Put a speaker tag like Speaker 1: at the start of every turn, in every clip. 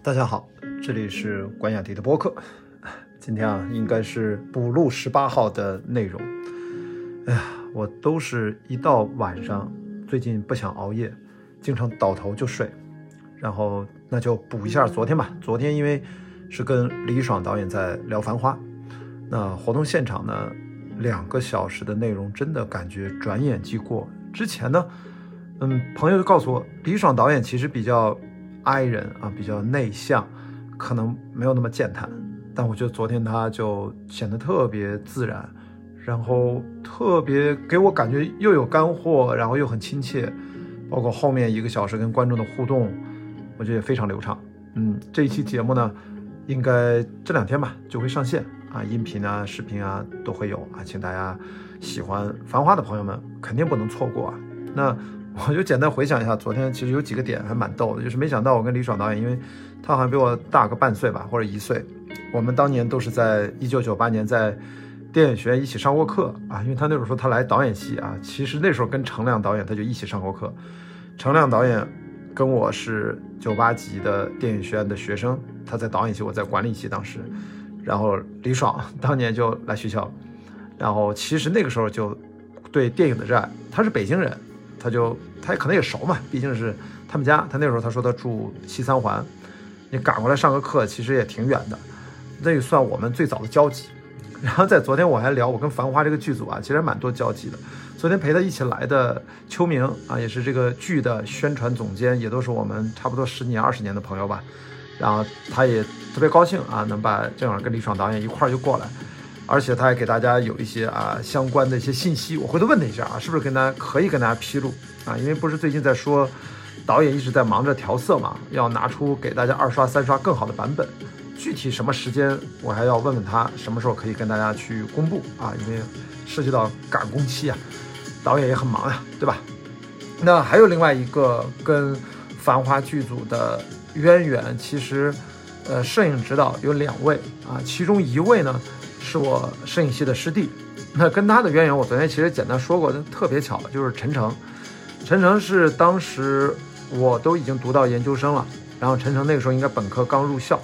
Speaker 1: 大家好，这里是关雅迪的播客。今天啊，应该是补录十八号的内容。哎呀，我都是一到晚上，最近不想熬夜，经常倒头就睡。然后那就补一下昨天吧。昨天因为是跟李爽导演在聊《繁花》，那活动现场呢，两个小时的内容真的感觉转眼即过。之前呢，嗯，朋友就告诉我，李爽导演其实比较。I 人啊，比较内向，可能没有那么健谈，但我觉得昨天他就显得特别自然，然后特别给我感觉又有干货，然后又很亲切，包括后面一个小时跟观众的互动，我觉得也非常流畅。嗯，这一期节目呢，应该这两天吧就会上线啊，音频啊、视频啊都会有啊，请大家喜欢《繁花》的朋友们肯定不能错过啊。那。我就简单回想一下，昨天其实有几个点还蛮逗的，就是没想到我跟李爽导演，因为他好像比我大个半岁吧，或者一岁，我们当年都是在一九九八年在电影学院一起上过课啊，因为他那时候说他来导演系啊，其实那时候跟程亮导演他就一起上过课，程亮导演跟我是九八级的电影学院的学生，他在导演系，我在管理系当时，然后李爽 当年就来学校，然后其实那个时候就对电影的热爱，他是北京人。他就他可能也熟嘛，毕竟是他们家。他那时候他说他住西三环，你赶过来上个课其实也挺远的，那也算我们最早的交集。然后在昨天我还聊，我跟《繁花》这个剧组啊，其实蛮多交集的。昨天陪他一起来的秋明啊，也是这个剧的宣传总监，也都是我们差不多十年二十年的朋友吧。然后他也特别高兴啊，能把正好跟李爽导演一块儿就过来。而且他还给大家有一些啊相关的一些信息，我回头问他一下啊，是不是跟大家可以跟大家披露啊？因为不是最近在说，导演一直在忙着调色嘛，要拿出给大家二刷三刷更好的版本，具体什么时间我还要问问他，什么时候可以跟大家去公布啊？因为涉及到赶工期啊，导演也很忙呀，对吧？那还有另外一个跟繁花剧组的渊源，其实呃，摄影指导有两位啊，其中一位呢。是我摄影系的师弟，那跟他的渊源，我昨天其实简单说过，特别巧，就是陈诚。陈诚是当时我都已经读到研究生了，然后陈诚那个时候应该本科刚入校，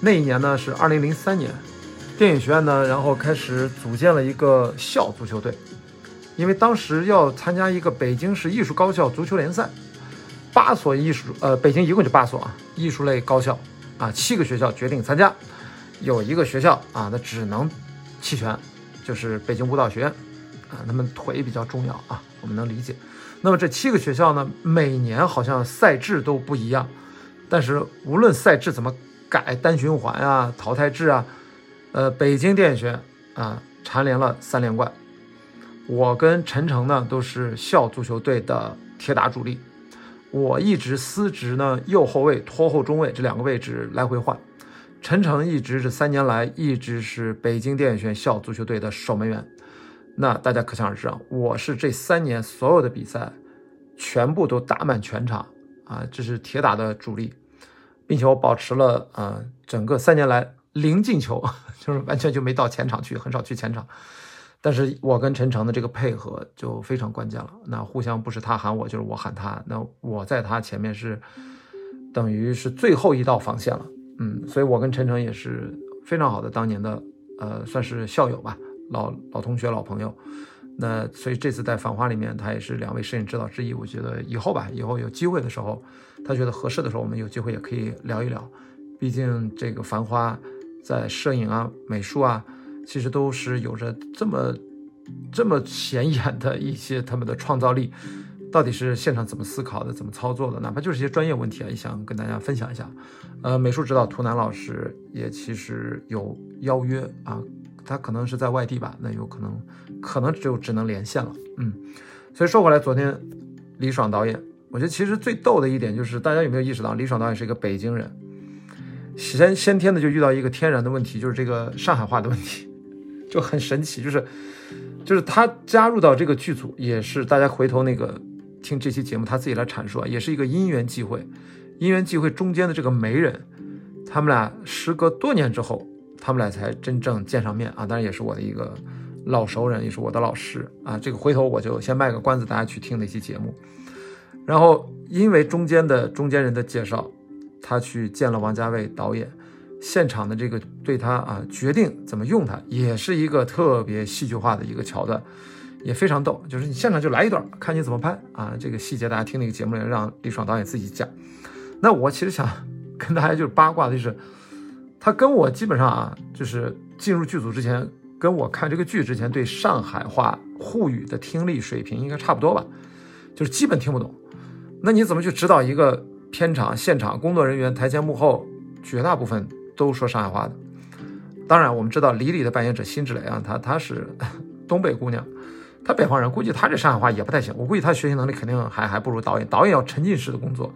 Speaker 1: 那一年呢是二零零三年，电影学院呢，然后开始组建了一个校足球队，因为当时要参加一个北京市艺术高校足球联赛，八所艺术，呃，北京一共就八所啊，艺术类高校啊，七个学校决定参加。有一个学校啊，那只能弃权，就是北京舞蹈学院啊。那么腿比较重要啊，我们能理解。那么这七个学校呢，每年好像赛制都不一样，但是无论赛制怎么改，单循环啊、淘汰制啊，呃，北京电影学院啊蝉联了三连冠。我跟陈诚呢都是校足球队的铁打主力，我一直司职呢右后卫、拖后中卫这两个位置来回换。陈诚一直这三年来一直是北京电影学院校足球队的守门员，那大家可想而知啊，我是这三年所有的比赛全部都打满全场啊，这是铁打的主力，并且我保持了啊整个三年来零进球，就是完全就没到前场去，很少去前场。但是我跟陈诚的这个配合就非常关键了，那互相不是他喊我就是我喊他，那我在他前面是等于是最后一道防线了。嗯，所以我跟陈诚也是非常好的当年的，呃，算是校友吧，老老同学、老朋友。那所以这次在《繁花》里面，他也是两位摄影指导之一。我觉得以后吧，以后有机会的时候，他觉得合适的时候，我们有机会也可以聊一聊。毕竟这个《繁花》在摄影啊、美术啊，其实都是有着这么这么显眼的一些他们的创造力。到底是现场怎么思考的，怎么操作的？哪怕就是一些专业问题啊，也想跟大家分享一下。呃，美术指导图南老师也其实有邀约啊，他可能是在外地吧，那有可能可能就只能连线了。嗯，所以说回来，昨天李爽导演，我觉得其实最逗的一点就是，大家有没有意识到，李爽导演是一个北京人，先先天的就遇到一个天然的问题，就是这个上海话的问题，就很神奇，就是就是他加入到这个剧组，也是大家回头那个。听这期节目，他自己来阐述啊，也是一个因缘际会，因缘际会中间的这个媒人，他们俩时隔多年之后，他们俩才真正见上面啊，当然也是我的一个老熟人，也是我的老师啊。这个回头我就先卖个关子，大家去听那期节目。然后因为中间的中间人的介绍，他去见了王家卫导演，现场的这个对他啊决定怎么用他，也是一个特别戏剧化的一个桥段，也非常逗。就是你现场就来一段，看你怎么拍啊。这个细节大家听那个节目里让李爽导演自己讲。那我其实想 跟大家就是八卦的就是，他跟我基本上啊，就是进入剧组之前，跟我看这个剧之前对上海话沪语的听力水平应该差不多吧，就是基本听不懂。那你怎么去指导一个片场现场工作人员台前幕后绝大部分都说上海话的？当然我们知道李李的扮演者辛芷蕾啊，她她是 东北姑娘，他北方人，估计他这上海话也不太行。我估计他学习能力肯定还还不如导演，导演要沉浸式的工作。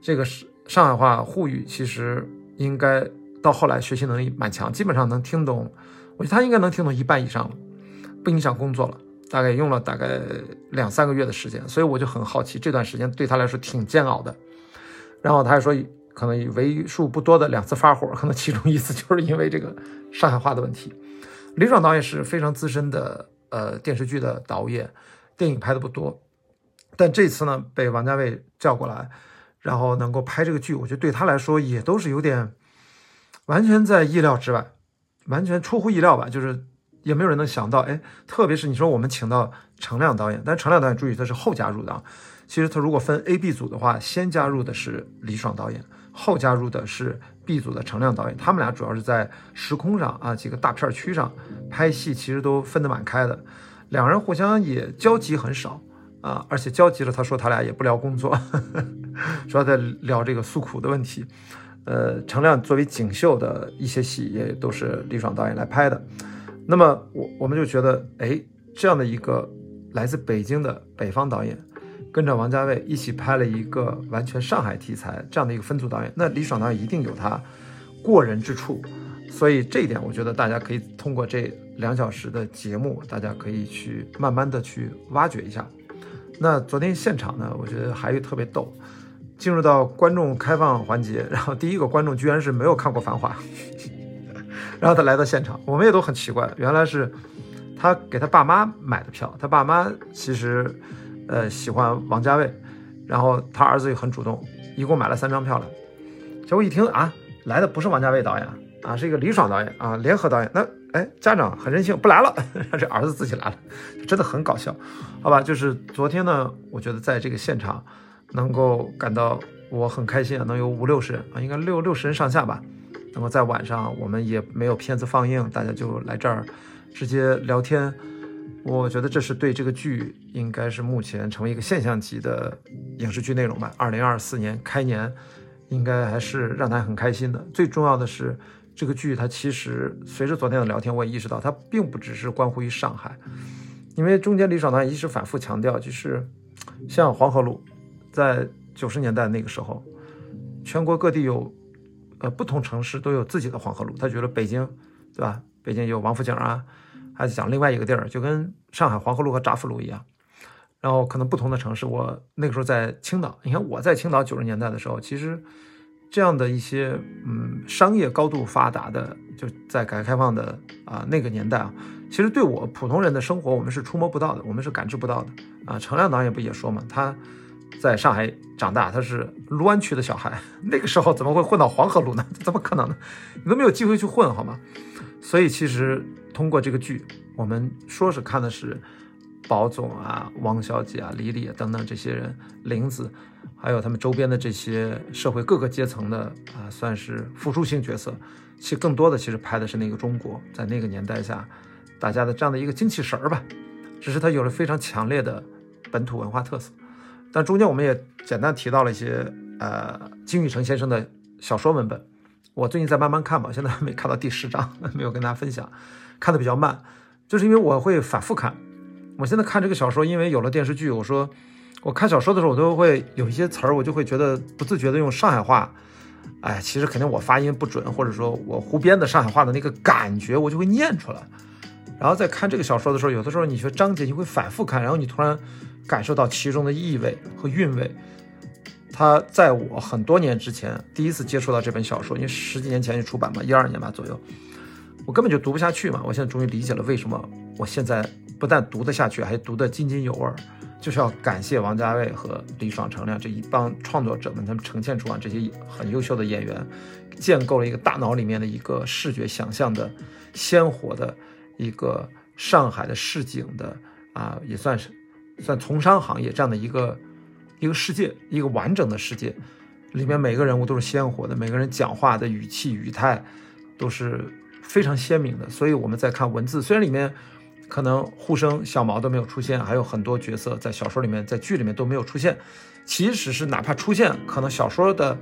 Speaker 1: 这个是上海话沪语，其实应该到后来学习能力蛮强，基本上能听懂。我觉得他应该能听懂一半以上了，不影响工作了。大概用了大概两三个月的时间，所以我就很好奇这段时间对他来说挺煎熬的。然后他还说，可能为数不多的两次发火，可能其中一次就是因为这个上海话的问题。李爽导演是非常资深的呃电视剧的导演，电影拍的不多，但这次呢被王家卫叫过来。然后能够拍这个剧，我觉得对他来说也都是有点完全在意料之外，完全出乎意料吧。就是也没有人能想到，哎，特别是你说我们请到程亮导演，但程亮导演注意他是后加入的啊。其实他如果分 A、B 组的话，先加入的是李爽导演，后加入的是 B 组的程亮导演。他们俩主要是在时空上啊几个大片区上拍戏，其实都分得蛮开的，两人互相也交集很少。啊，而且交集了，他说他俩也不聊工作，主要在聊这个诉苦的问题。呃，程亮作为锦绣的一些戏也都是李爽导演来拍的。那么我我们就觉得，哎，这样的一个来自北京的北方导演，跟着王家卫一起拍了一个完全上海题材这样的一个分组导演，那李爽导演一定有他过人之处。所以这一点，我觉得大家可以通过这两小时的节目，大家可以去慢慢的去挖掘一下。那昨天现场呢，我觉得还有特别逗，进入到观众开放环节，然后第一个观众居然是没有看过《繁华》，然后他来到现场，我们也都很奇怪，原来是他给他爸妈买的票，他爸妈其实呃喜欢王家卫，然后他儿子也很主动，一共买了三张票了，结果一听啊，来的不是王家卫导演啊，是一个李爽导演啊，联合导演，那。哎，家长很任性，不来了，让这儿子自己来了，真的很搞笑，好吧？就是昨天呢，我觉得在这个现场，能够感到我很开心啊，能有五六十人啊，应该六六十人上下吧，能够在晚上，我们也没有片子放映，大家就来这儿直接聊天，我觉得这是对这个剧应该是目前成为一个现象级的影视剧内容吧。二零二四年开年，应该还是让他很开心的。最重要的是。这个剧它其实随着昨天的聊天，我也意识到它并不只是关乎于上海，因为中间李爽导演一直反复强调，就是像黄河路，在九十年代那个时候，全国各地有呃不同城市都有自己的黄河路，他觉得北京对吧？北京有王府井啊，还是讲另外一个地儿，就跟上海黄河路和乍浦路一样。然后可能不同的城市，我那个时候在青岛，你看我在青岛九十年代的时候，其实。这样的一些嗯商业高度发达的，就在改革开放的啊那个年代啊，其实对我普通人的生活，我们是触摸不到的，我们是感知不到的啊。程亮导演不也说嘛，他在上海长大，他是卢湾区的小孩，那个时候怎么会混到黄河路呢？怎么可能呢？你都没有机会去混，好吗？所以其实通过这个剧，我们说是看的是。宝总啊，王小姐啊，李李啊等等这些人，林子，还有他们周边的这些社会各个阶层的啊，算是辅助性角色。其实更多的其实拍的是那个中国，在那个年代下，大家的这样的一个精气神儿吧。只是它有了非常强烈的本土文化特色。但中间我们也简单提到了一些呃金宇澄先生的小说文本。我最近在慢慢看嘛，现在还没看到第十章，没有跟大家分享，看的比较慢，就是因为我会反复看。我现在看这个小说，因为有了电视剧，我说我看小说的时候，我都会有一些词儿，我就会觉得不自觉的用上海话。哎，其实肯定我发音不准，或者说我胡编的上海话的那个感觉，我就会念出来。然后在看这个小说的时候，有的时候你学章节，你会反复看，然后你突然感受到其中的意味和韵味。他在我很多年之前第一次接触到这本小说，因为十几年前就出版嘛，一二年吧左右，我根本就读不下去嘛。我现在终于理解了为什么我现在。不但读得下去，还读得津津有味。就是要感谢王家卫和李爽、程亮这一帮创作者们，他们呈现出啊这些很优秀的演员，建构了一个大脑里面的一个视觉想象的鲜活的一个上海的市井的啊，也算是算从商行业这样的一个一个世界，一个完整的世界，里面每个人物都是鲜活的，每个人讲话的语气语态都是非常鲜明的，所以我们在看文字，虽然里面。可能护生小毛都没有出现，还有很多角色在小说里面、在剧里面都没有出现。其实是哪怕出现，可能小说的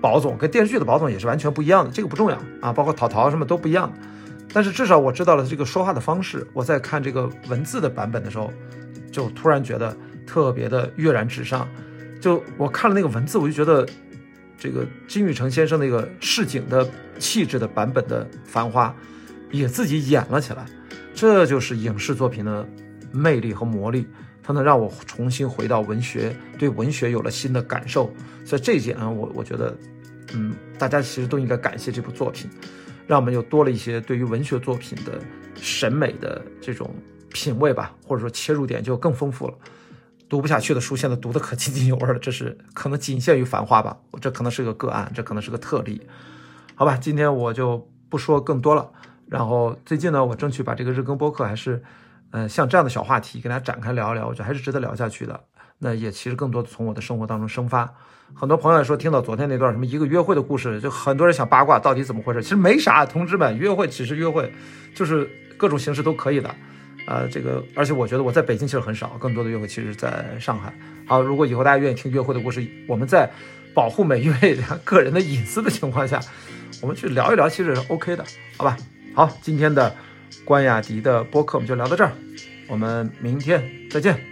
Speaker 1: 宝总跟电视剧的宝总也是完全不一样的，这个不重要啊。包括淘淘什么都不一样。但是至少我知道了这个说话的方式。我在看这个文字的版本的时候，就突然觉得特别的跃然纸上。就我看了那个文字，我就觉得这个金宇澄先生那个市井的气质的版本的《繁花》，也自己演了起来。这就是影视作品的魅力和魔力，它能让我重新回到文学，对文学有了新的感受。所以这一点啊，我我觉得，嗯，大家其实都应该感谢这部作品，让我们又多了一些对于文学作品的审美的这种品味吧，或者说切入点就更丰富了。读不下去的书，现在读的可津津有味了。这是可能仅限于《繁花》吧，这可能是个个案，这可能是个特例。好吧，今天我就不说更多了。然后最近呢，我争取把这个日更播客还是，嗯，像这样的小话题跟大家展开聊一聊，我觉得还是值得聊下去的。那也其实更多的从我的生活当中生发。很多朋友说听到昨天那段什么一个约会的故事，就很多人想八卦到底怎么回事。其实没啥，同志们，约会只是约会，就是各种形式都可以的。呃，这个而且我觉得我在北京其实很少，更多的约会其实在上海。好，如果以后大家愿意听约会的故事，我们在保护每一位 个人的隐私的情况下，我们去聊一聊，其实是 OK 的，好吧？好，今天的关雅迪的播客我们就聊到这儿，我们明天再见。